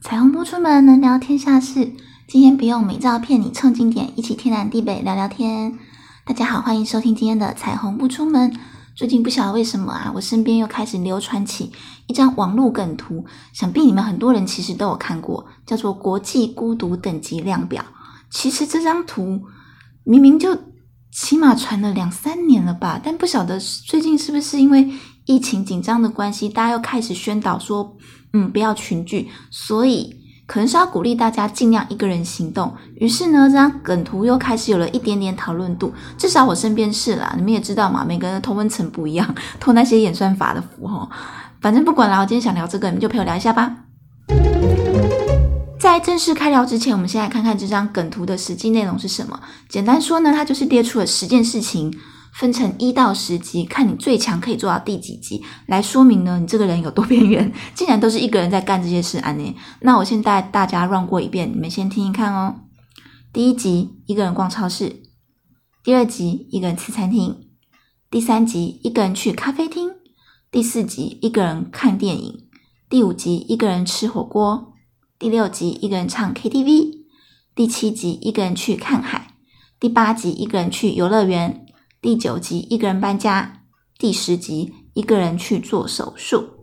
彩虹不出门，能聊天下事。今天不用美照骗你蹭经典，一起天南地北聊聊天。大家好，欢迎收听今天的彩虹不出门。最近不晓得为什么啊，我身边又开始流传起一张网络梗图，想必你们很多人其实都有看过，叫做国际孤独等级量表。其实这张图明明就起码传了两三年了吧，但不晓得最近是不是因为疫情紧张的关系，大家又开始宣导说，嗯，不要群聚，所以可能是要鼓励大家尽量一个人行动。于是呢，这张梗图又开始有了一点点讨论度，至少我身边是啦。你们也知道嘛，每个人的同温层不一样，托那些演算法的福哈。反正不管啦，我今天想聊这个，你们就陪我聊一下吧。在正式开聊之前，我们先来看看这张梗图的实际内容是什么。简单说呢，它就是列出了十件事情。分成一到十级，看你最强可以做到第几级，来说明呢你这个人有多边缘。竟然都是一个人在干这些事，安妮。那我先带大家 run 过一遍，你们先听一看哦。第一集，一个人逛超市；第二集，一个人吃餐厅；第三集，一个人去咖啡厅；第四集，一个人看电影；第五集，一个人吃火锅；第六集，一个人唱 KTV；第七集，一个人去看海；第八集，一个人去游乐园。第九集一个人搬家，第十集一个人去做手术。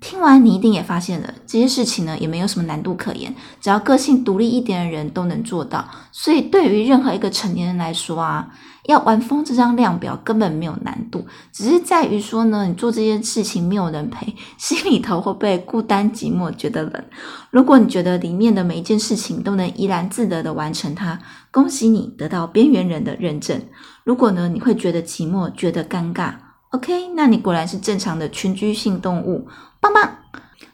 听完你一定也发现了，这些事情呢也没有什么难度可言，只要个性独立一点的人都能做到。所以对于任何一个成年人来说啊，要玩疯这张量表根本没有难度，只是在于说呢，你做这件事情没有人陪，心里头会被孤单寂寞，觉得冷。如果你觉得里面的每一件事情都能怡然自得的完成它，恭喜你得到边缘人的认证。如果呢，你会觉得寂寞，觉得尴尬，OK，那你果然是正常的群居性动物，棒棒。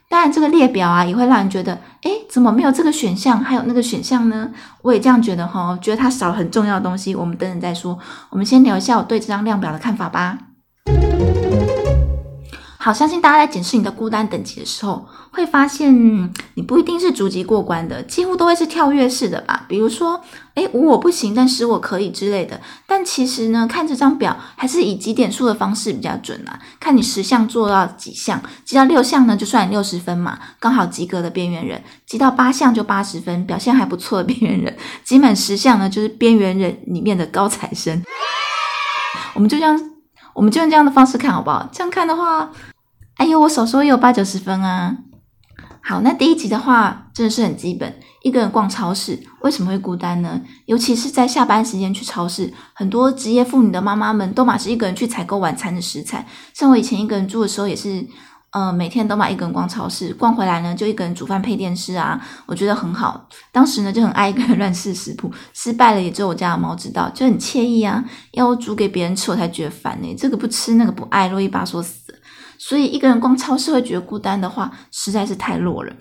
当然，这个列表啊，也会让人觉得，诶，怎么没有这个选项，还有那个选项呢？我也这样觉得哈，觉得它少了很重要的东西。我们等等再说，我们先聊一下我对这张量表的看法吧。好，相信大家在检视你的孤单等级的时候，会发现你不一定是逐级过关的，几乎都会是跳跃式的吧。比如说，诶，无我不行，但使我可以之类的。但其实呢，看这张表还是以几点数的方式比较准啊。看你十项做到几项，积到六项呢，就算你六十分嘛，刚好及格的边缘人；积到八项就八十分，表现还不错的边缘人；积满十项呢，就是边缘人里面的高材生。我们就这样，我们就用这样的方式看好不好？这样看的话。哎呦，我少说也有八九十分啊！好，那第一集的话真的是很基本，一个人逛超市为什么会孤单呢？尤其是在下班时间去超市，很多职业妇女的妈妈们都马是一个人去采购晚餐的食材。像我以前一个人住的时候，也是，呃，每天都买一个人逛超市，逛回来呢就一个人煮饭配电视啊，我觉得很好。当时呢就很爱一个人乱试食谱，失败了也只有我家的猫知道，就很惬意啊。要我煮给别人吃，我才觉得烦呢。这个不吃，那个不爱，啰里吧嗦死。所以一个人逛超市会觉得孤单的话，实在是太弱了。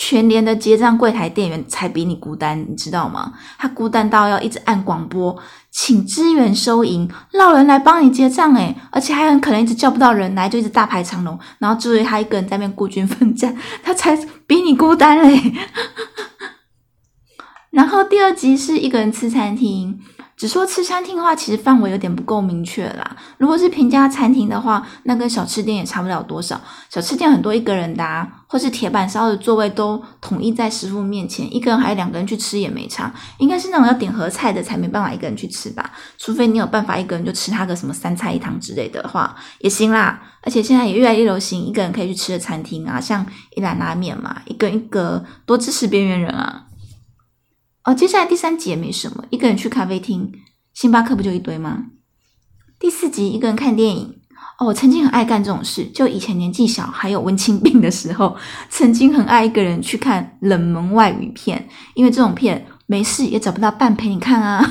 全年的结账柜台店员才比你孤单，你知道吗？他孤单到要一直按广播，请支援收银，让人来帮你结账。诶而且还很可能一直叫不到人来，就一直大排长龙。然后至于他一个人在那边孤军奋战，他才比你孤单嘞。然后第二集是一个人吃餐厅。只说吃餐厅的话，其实范围有点不够明确啦。如果是平价餐厅的话，那跟小吃店也差不了多少。小吃店很多一个人的，或是铁板烧的座位都统一在师傅面前，一个人还是两个人去吃也没差。应该是那种要点合菜的才没办法一个人去吃吧？除非你有办法一个人就吃他个什么三菜一汤之类的话也行啦。而且现在也越来越流行一个人可以去吃的餐厅啊，像一兰拉面嘛，一个一个多支持边缘人啊。哦，接下来第三集也没什么，一个人去咖啡厅，星巴克不就一堆吗？第四集一个人看电影，哦，我曾经很爱干这种事，就以前年纪小还有文青病的时候，曾经很爱一个人去看冷门外语片，因为这种片没事也找不到伴陪你看啊。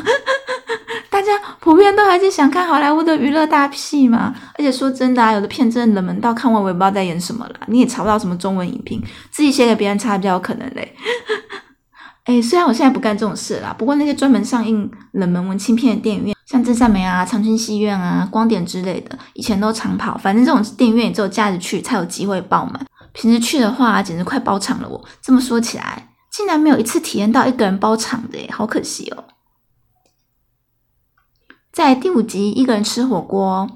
大家普遍都还是想看好莱坞的娱乐大戏嘛，而且说真的啊，有的片真的冷门到看完我也不知道在演什么了，你也查不到什么中文影评，自己写给别人查比较有可能嘞。哎，虽然我现在不干这种事啦，不过那些专门上映冷门文青片的电影院，像真善美啊、长春戏院啊、光点之类的，以前都常跑。反正这种电影院也只有假日去才有机会爆满，平时去的话简直快包场了。我这么说起来，竟然没有一次体验到一个人包场的，好可惜哦。在第五集，一个人吃火锅，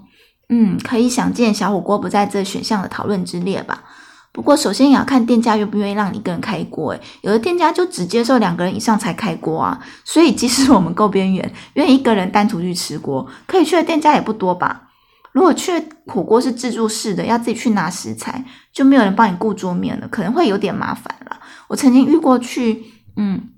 嗯，可以想见小火锅不在这选项的讨论之列吧。不过首先也要看店家愿不愿意让你一个人开锅。诶，有的店家就只接受两个人以上才开锅啊。所以即使我们够边缘，愿意一个人单独去吃锅，可以去的店家也不多吧。如果去火锅是自助式的，要自己去拿食材，就没有人帮你顾桌面了，可能会有点麻烦了。我曾经遇过去，嗯。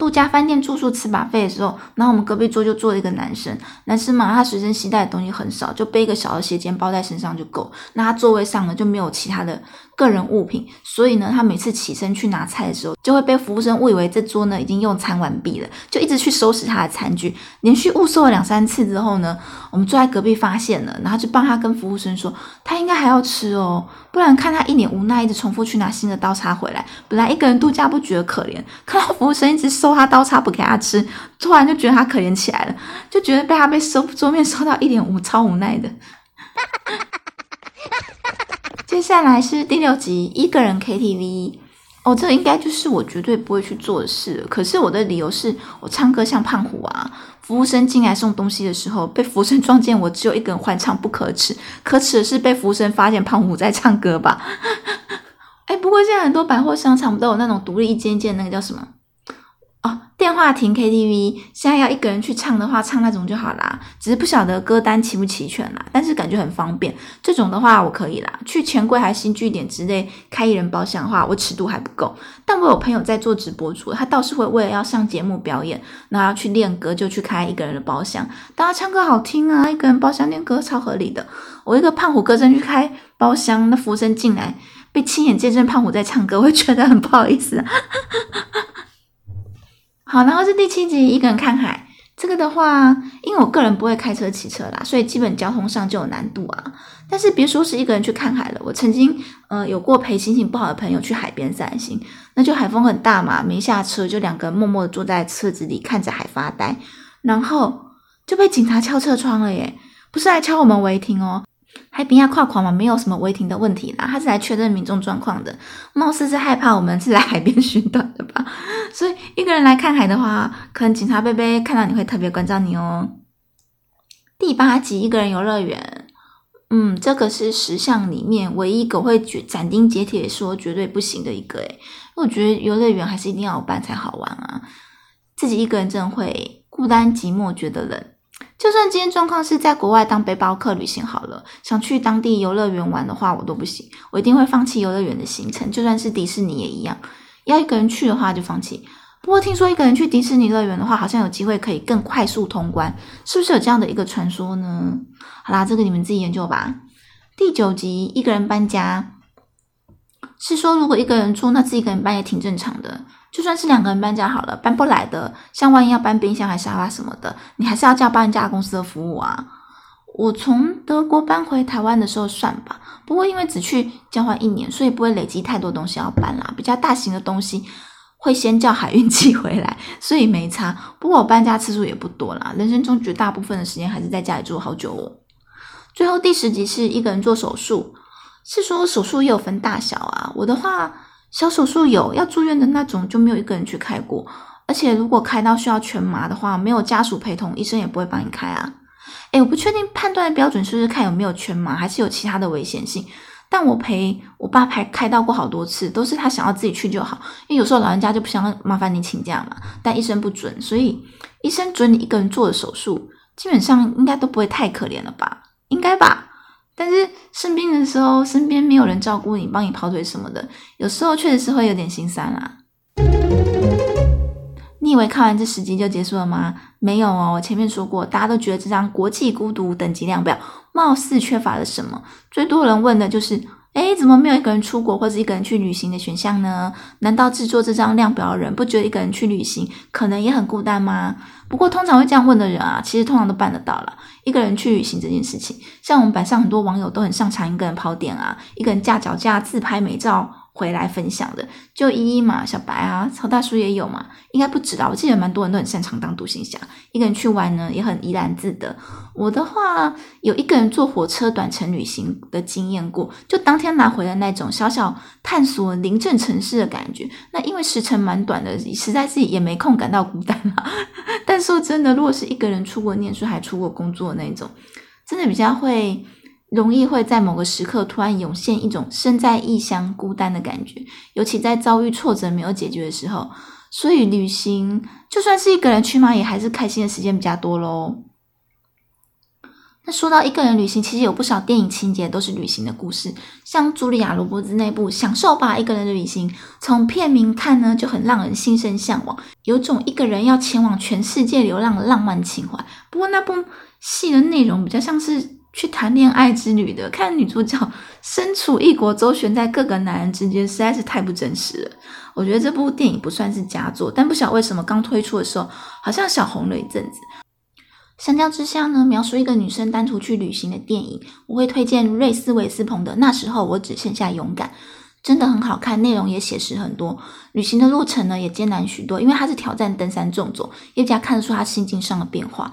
度假饭店住宿吃把费的时候，然后我们隔壁桌就坐了一个男生，男生嘛，他随身携带的东西很少，就背一个小的斜肩包在身上就够。那他座位上呢就没有其他的个人物品，所以呢，他每次起身去拿菜的时候，就会被服务生误以为这桌呢已经用餐完毕了，就一直去收拾他的餐具。连续误收了两三次之后呢，我们坐在隔壁发现了，然后就帮他跟服务生说，他应该还要吃哦，不然看他一脸无奈，一直重复去拿新的刀叉回来。本来一个人度假不觉得可怜，看到服务生一直收。他刀叉不给他吃，突然就觉得他可怜起来了，就觉得被他被收桌面收到一脸无超无奈的。接下来是第六集，一个人 KTV。哦，这应该就是我绝对不会去做的事。可是我的理由是我唱歌像胖虎啊，服务生进来送东西的时候，被服务生撞见我只有一个人欢唱，不可耻。可耻的是被服务生发现胖虎在唱歌吧？哎，不过现在很多百货商场不都有那种独立一间间，那个叫什么？电话亭 KTV，现在要一个人去唱的话，唱那种就好啦。只是不晓得歌单齐不齐全啦，但是感觉很方便。这种的话我可以啦。去钱柜还新据点之类开一人包厢的话，我尺度还不够。但我有朋友在做直播主，他倒是会为了要上节目表演，然后要去练歌，就去开一个人的包厢。大家唱歌好听啊，一个人包厢练歌超合理的。我一个胖虎歌声去开包厢，那服务生进来被亲眼见证胖虎在唱歌，我会觉得很不好意思。好，然后是第七集，一个人看海。这个的话，因为我个人不会开车、骑车啦，所以基本交通上就有难度啊。但是别说是一个人去看海了，我曾经呃有过陪心情不好的朋友去海边散心，那就海风很大嘛，没下车就两个人默默的坐在车子里看着海发呆，然后就被警察敲车窗了耶，不是来敲我们违停哦。海边要跨跨嘛，没有什么违停的问题啦。他是来确认民众状况的，貌似是害怕我们是来海边寻短的吧。所以一个人来看海的话，可能警察贝贝看到你会特别关照你哦。第八集一个人游乐园，嗯，这个是十项里面唯一狗会斩钉截铁说绝对不行的一个诶，我觉得游乐园还是一定要有伴才好玩啊，自己一个人真的会孤单寂寞，觉得冷。就算今天状况是在国外当背包客旅行好了，想去当地游乐园玩的话，我都不行，我一定会放弃游乐园的行程。就算是迪士尼也一样，要一个人去的话就放弃。不过听说一个人去迪士尼乐园的话，好像有机会可以更快速通关，是不是有这样的一个传说呢？好啦，这个你们自己研究吧。第九集一个人搬家，是说如果一个人住，那自己一个人搬也挺正常的。就算是两个人搬家好了，搬不来的，像万一要搬冰箱还是沙发什么的，你还是要叫搬家公司的服务啊。我从德国搬回台湾的时候算吧，不过因为只去交换一年，所以不会累积太多东西要搬啦。比较大型的东西会先叫海运寄回来，所以没差。不过我搬家次数也不多啦，人生中绝大部分的时间还是在家里住好久哦。最后第十集是一个人做手术，是说手术也有分大小啊。我的话。小手术有要住院的那种，就没有一个人去开过。而且如果开刀需要全麻的话，没有家属陪同，医生也不会帮你开啊。诶，我不确定判断的标准是不是看有没有全麻，还是有其他的危险性。但我陪我爸排开到过好多次，都是他想要自己去就好。因为有时候老人家就不想麻烦你请假嘛，但医生不准，所以医生准你一个人做的手术，基本上应该都不会太可怜了吧？应该吧。但是生病的时候，身边没有人照顾你，帮你跑腿什么的，有时候确实是会有点心酸啦。你以为看完这十集就结束了吗？没有哦，我前面说过，大家都觉得这张国际孤独等级量表貌似缺乏了什么，最多人问的就是。哎，怎么没有一个人出国或者一个人去旅行的选项呢？难道制作这张量表的人不觉得一个人去旅行可能也很孤单吗？不过通常会这样问的人啊，其实通常都办得到了。一个人去旅行这件事情，像我们板上很多网友都很擅长一个人跑点啊，一个人架脚架自拍美照。回来分享的就依依嘛，小白啊，曹大叔也有嘛，应该不止啦。我记得蛮多人都很擅长当独行侠，一个人去玩呢也很怡然自得。我的话有一个人坐火车短程旅行的经验过，就当天拿回来那种小小探索临镇城市的感觉。那因为时程蛮短的，实在是也没空感到孤单啊。但说真的，如果是一个人出国念书还出国工作那种，真的比较会。容易会在某个时刻突然涌现一种身在异乡孤单的感觉，尤其在遭遇挫折没有解决的时候。所以旅行就算是一个人去嘛，也还是开心的时间比较多喽。那说到一个人旅行，其实有不少电影情节都是旅行的故事，像茱莉亚·罗伯兹那部《享受吧，一个人的旅行》，从片名看呢就很让人心生向往，有种一个人要前往全世界流浪的浪漫情怀。不过那部戏的内容比较像是。去谈恋爱之旅的，看女主角身处异国，周旋在各个男人之间，实在是太不真实了。我觉得这部电影不算是佳作，但不晓得为什么刚推出的时候好像小红了一阵子。相较之下呢，描述一个女生单独去旅行的电影，我会推荐瑞斯韦斯彭的《那时候我只剩下勇敢》，真的很好看，内容也写实很多。旅行的路程呢也艰难许多，因为他是挑战登山重走，叶家看得出他心境上的变化。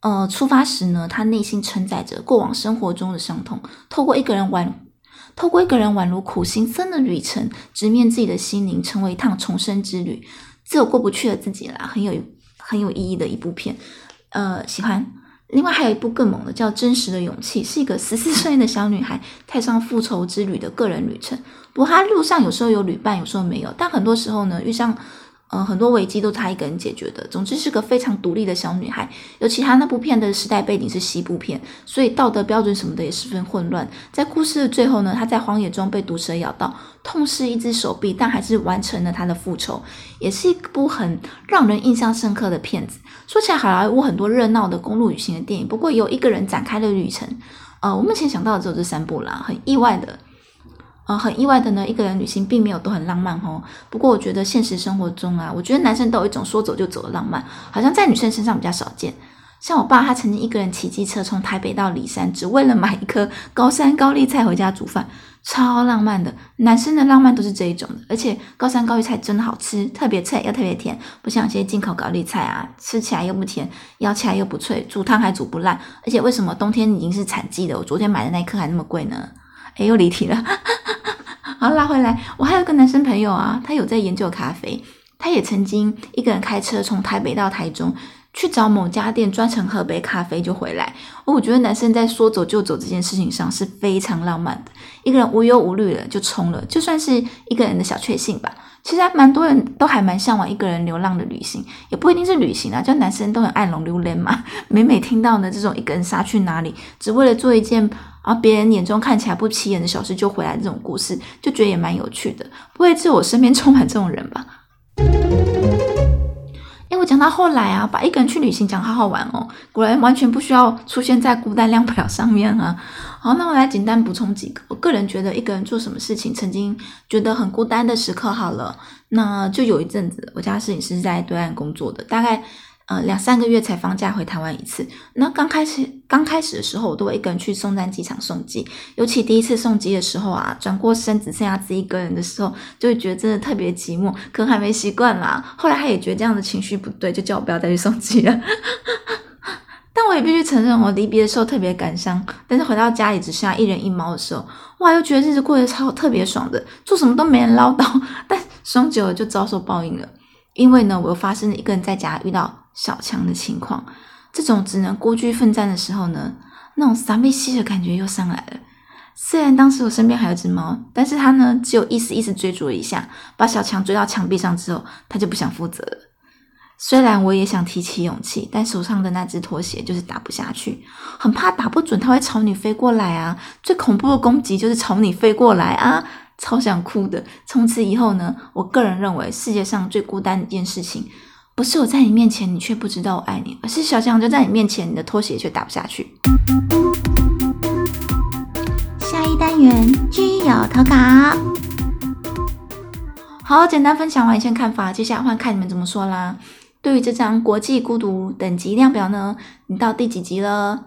呃，出发时呢，他内心承载着过往生活中的伤痛，透过一个人宛，透过一个人宛如苦行僧的旅程，直面自己的心灵，成为一趟重生之旅。自有过不去的自己啦，很有很有意义的一部片，呃，喜欢。另外还有一部更猛的，叫《真实的勇气》，是一个十四岁的小女孩踏上复仇之旅的个人旅程。不过她路上有时候有旅伴，有时候没有，但很多时候呢，遇上。呃，很多危机都她一个人解决的。总之是个非常独立的小女孩。尤其她那部片的时代背景是西部片，所以道德标准什么的也十分混乱。在故事的最后呢，她在荒野中被毒蛇咬到，痛失一只手臂，但还是完成了她的复仇，也是一部很让人印象深刻的片子。说起来，好莱坞很多热闹的公路旅行的电影，不过由一个人展开了旅程，呃，我目前想到的只有这三部啦，很意外的。呃，很意外的呢，一个人旅行并没有都很浪漫哦。不过我觉得现实生活中啊，我觉得男生都有一种说走就走的浪漫，好像在女生身上比较少见。像我爸，他曾经一个人骑机车从台北到骊山，只为了买一颗高山高丽菜回家煮饭，超浪漫的。男生的浪漫都是这一种的，而且高山高丽菜真的好吃，特别脆又特别甜，不像一些进口高丽菜啊，吃起来又不甜，咬起来又不脆，煮汤还煮不烂。而且为什么冬天已经是产季的，我昨天买的那颗还那么贵呢？哎，又离题了。好，拉回来。我还有个男生朋友啊，他有在研究咖啡。他也曾经一个人开车从台北到台中，去找某家店专程喝杯咖啡就回来。我觉得男生在说走就走这件事情上是非常浪漫的。一个人无忧无虑的就冲了，就算是一个人的小确幸吧。其实还蛮多人都还蛮向往一个人流浪的旅行，也不一定是旅行啊，就男生都很爱龙溜连嘛。每每听到呢这种一个人杀去哪里，只为了做一件。啊别人眼中看起来不起眼的小事就回来，这种故事就觉得也蛮有趣的。不会只有我身边充满这种人吧？我讲到后来啊，把一个人去旅行讲好好玩哦，果然完全不需要出现在孤单量表上面啊。好，那我来简单补充几个。我个人觉得一个人做什么事情，曾经觉得很孤单的时刻，好了，那就有一阵子，我家摄影师在对岸工作的，大概。呃，两三个月才放假回台湾一次。那刚开始刚开始的时候，我都会一个人去松山机场送机。尤其第一次送机的时候啊，转过身只剩下自己一个人的时候，就会觉得真的特别寂寞。可能还没习惯啦。后来他也觉得这样的情绪不对，就叫我不要再去送机了。但我也必须承认，我离别的时候特别感伤。但是回到家里只剩下一人一猫的时候，哇，又觉得日子过得超特别爽的，做什么都没人唠叨。但爽久了就遭受报应了，因为呢，我又发生了一个人在家遇到。小强的情况，这种只能孤军奋战的时候呢，那种撒贝西的感觉又上来了。虽然当时我身边还有只猫，但是它呢，只有意思意思追逐一下，把小强追到墙壁上之后，它就不想负责了。虽然我也想提起勇气，但手上的那只拖鞋就是打不下去，很怕打不准，它会朝你飞过来啊！最恐怖的攻击就是朝你飞过来啊！超想哭的。从此以后呢，我个人认为世界上最孤单的一件事情。不是我在你面前，你却不知道我爱你，而是小强就在你面前，你的拖鞋却打不下去。下一单元居友投稿，好，简单分享完一些看法，接下来换看你们怎么说啦。对于这张国际孤独等级量表呢，你到第几级了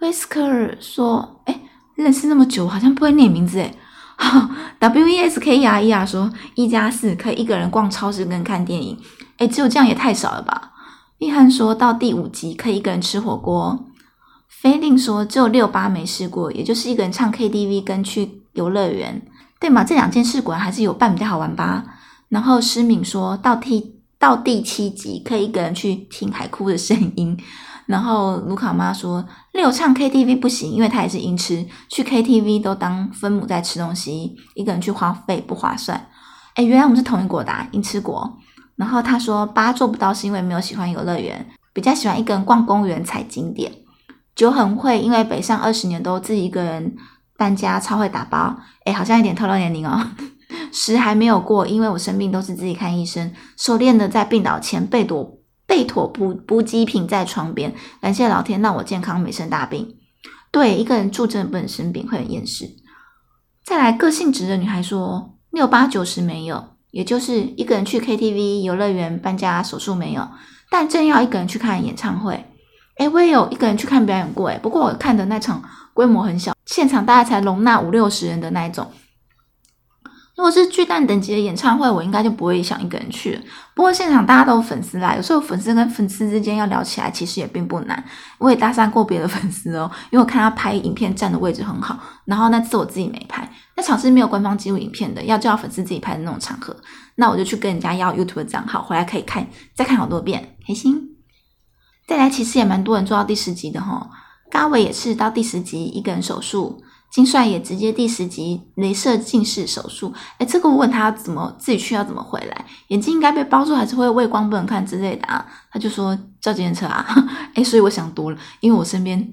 ？Whisker 说：“哎，认识那么久，好像不会念名字哎。” W E S K E R E R 说：“一加四可以一个人逛超市跟看电影。”哎，只有这样也太少了吧？厉汉说到第五集可以一个人吃火锅。菲令说只有六八没试过，也就是一个人唱 KTV 跟去游乐园，对吗？这两件事果然还是有伴比较好玩吧。然后诗敏说到第到第七集可以一个人去听海哭的声音。然后卢卡妈说六唱 KTV 不行，因为她也是音痴，去 KTV 都当分母在吃东西，一个人去花费不划算。哎，原来我们是同一国的啊音痴国。然后他说八做不到是因为没有喜欢游乐园，比较喜欢一个人逛公园、踩景点。九很会，因为北上二十年都自己一个人搬家，超会打包。哎，好像有点透露年龄哦。十还没有过，因为我生病都是自己看医生，熟练的在病倒前备妥备妥补补给品在床边。感谢老天让我健康没生大病。对，一个人住真的不能生病，会很厌世。再来，个性直的女孩说六八九十没有，也就是一个人去 KTV、游乐园、搬家、手术没有，但正要一个人去看演唱会。诶，我也有一个人去看表演过，哎，不过我看的那场规模很小，现场大概才容纳五六十人的那一种。如果是巨蛋等级的演唱会，我应该就不会想一个人去。不过现场大家都有粉丝啦，有时候粉丝跟粉丝之间要聊起来，其实也并不难。我也搭讪过别的 粉丝哦，因为我看他拍影片站的位置很好，然后那次我自己没拍，那场是没有官方记录影片的，要叫粉丝自己拍的那种场合，那我就去跟人家要 YouTube 账号，回来可以看，再看好多遍，开心。再来，其实也蛮多人做到第十集的哈，高伟也是到第十集一个人手术。金帅也直接第十集镭射近视手术，哎，这个我问他怎么自己去要怎么回来，眼睛应该被包住还是会畏光不能看之类的啊？他就说叫计程车啊，哎，所以我想多了，因为我身边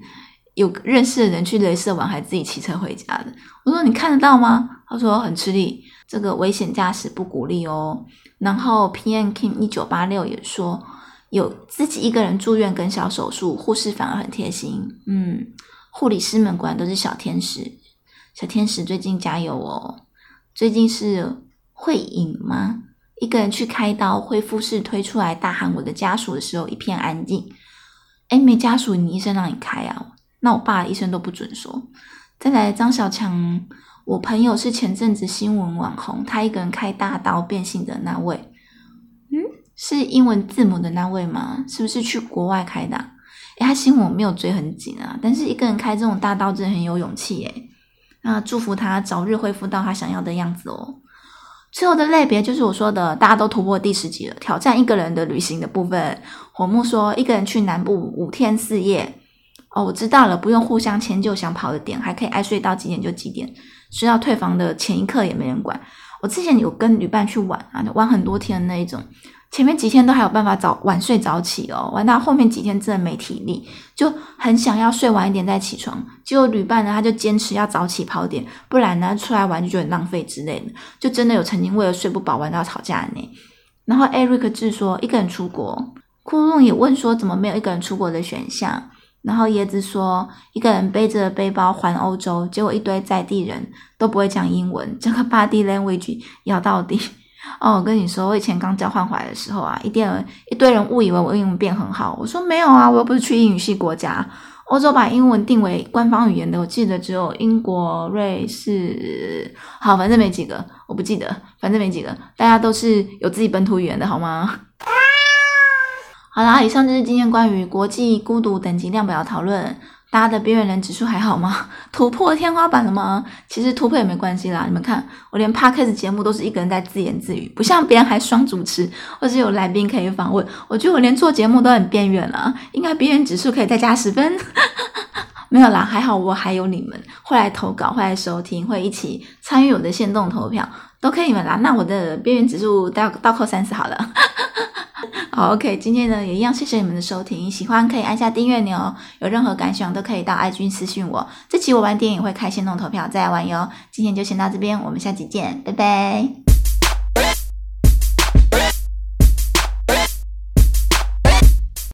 有认识的人去镭射完还自己骑车回家的。我说你看得到吗？他说很吃力，这个危险驾驶不鼓励哦。然后 P N King 一九八六也说有自己一个人住院跟小手术，护士反而很贴心，嗯。护理师们果然都是小天使，小天使最近加油哦！最近是会影吗？一个人去开刀，恢复室推出来大喊我的家属的时候，一片安静。哎，没家属，你医生让你开啊？那我爸医生都不准说。再来，张小强，我朋友是前阵子新闻网红，他一个人开大刀变性的那位，嗯，是英文字母的那位吗？是不是去国外开的？哎，他新闻没有追很紧啊，但是一个人开这种大刀真的很有勇气哎。那祝福他早日恢复到他想要的样子哦。最后的类别就是我说的，大家都突破第十集了，挑战一个人的旅行的部分。火木说一个人去南部五天四夜。哦，我知道了，不用互相迁就，想跑的点还可以爱睡到几点就几点，睡到退房的前一刻也没人管。我之前有跟旅伴去玩啊，玩很多天的那一种。前面几天都还有办法早晚睡早起哦，玩到后面几天真的没体力，就很想要睡晚一点再起床。结果旅伴呢，他就坚持要早起跑点，不然呢出来玩就觉得很浪费之类的。就真的有曾经为了睡不饱玩到吵架呢。然后 Eric 志说一个人出国，库隆也问说怎么没有一个人出国的选项。然后椰子说一个人背着背包环欧洲，结果一堆在地人都不会讲英文，这个 body language 要到底。哦，我跟你说，我以前刚交换回来的时候啊，一定一堆人误以为我英文变很好。我说没有啊，我又不是去英语系国家。欧洲把英文定为官方语言的，我记得只有英国、瑞士，好，反正没几个，我不记得，反正没几个，大家都是有自己本土语言的，好吗？好啦，以上就是今天关于国际孤独等级量表的讨论。大家的边缘人指数还好吗？突破天花板了吗？其实突破也没关系啦。你们看，我连 podcast 节目都是一个人在自言自语，不像别人还双主持，或是有来宾可以访问。我觉得我连做节目都很边缘了，应该边缘指数可以再加十分。没有啦，还好我还有你们会来投稿，会来收听，会一起参与我的限动投票，都可以们啦。那我的边缘指数到倒扣三十好了。好，OK，今天呢也一样，谢谢你们的收听。喜欢可以按下订阅钮。有任何感想都可以到爱君私信我。这期我玩电影会开心弄投票再来玩哟。今天就先到这边，我们下期见，拜拜。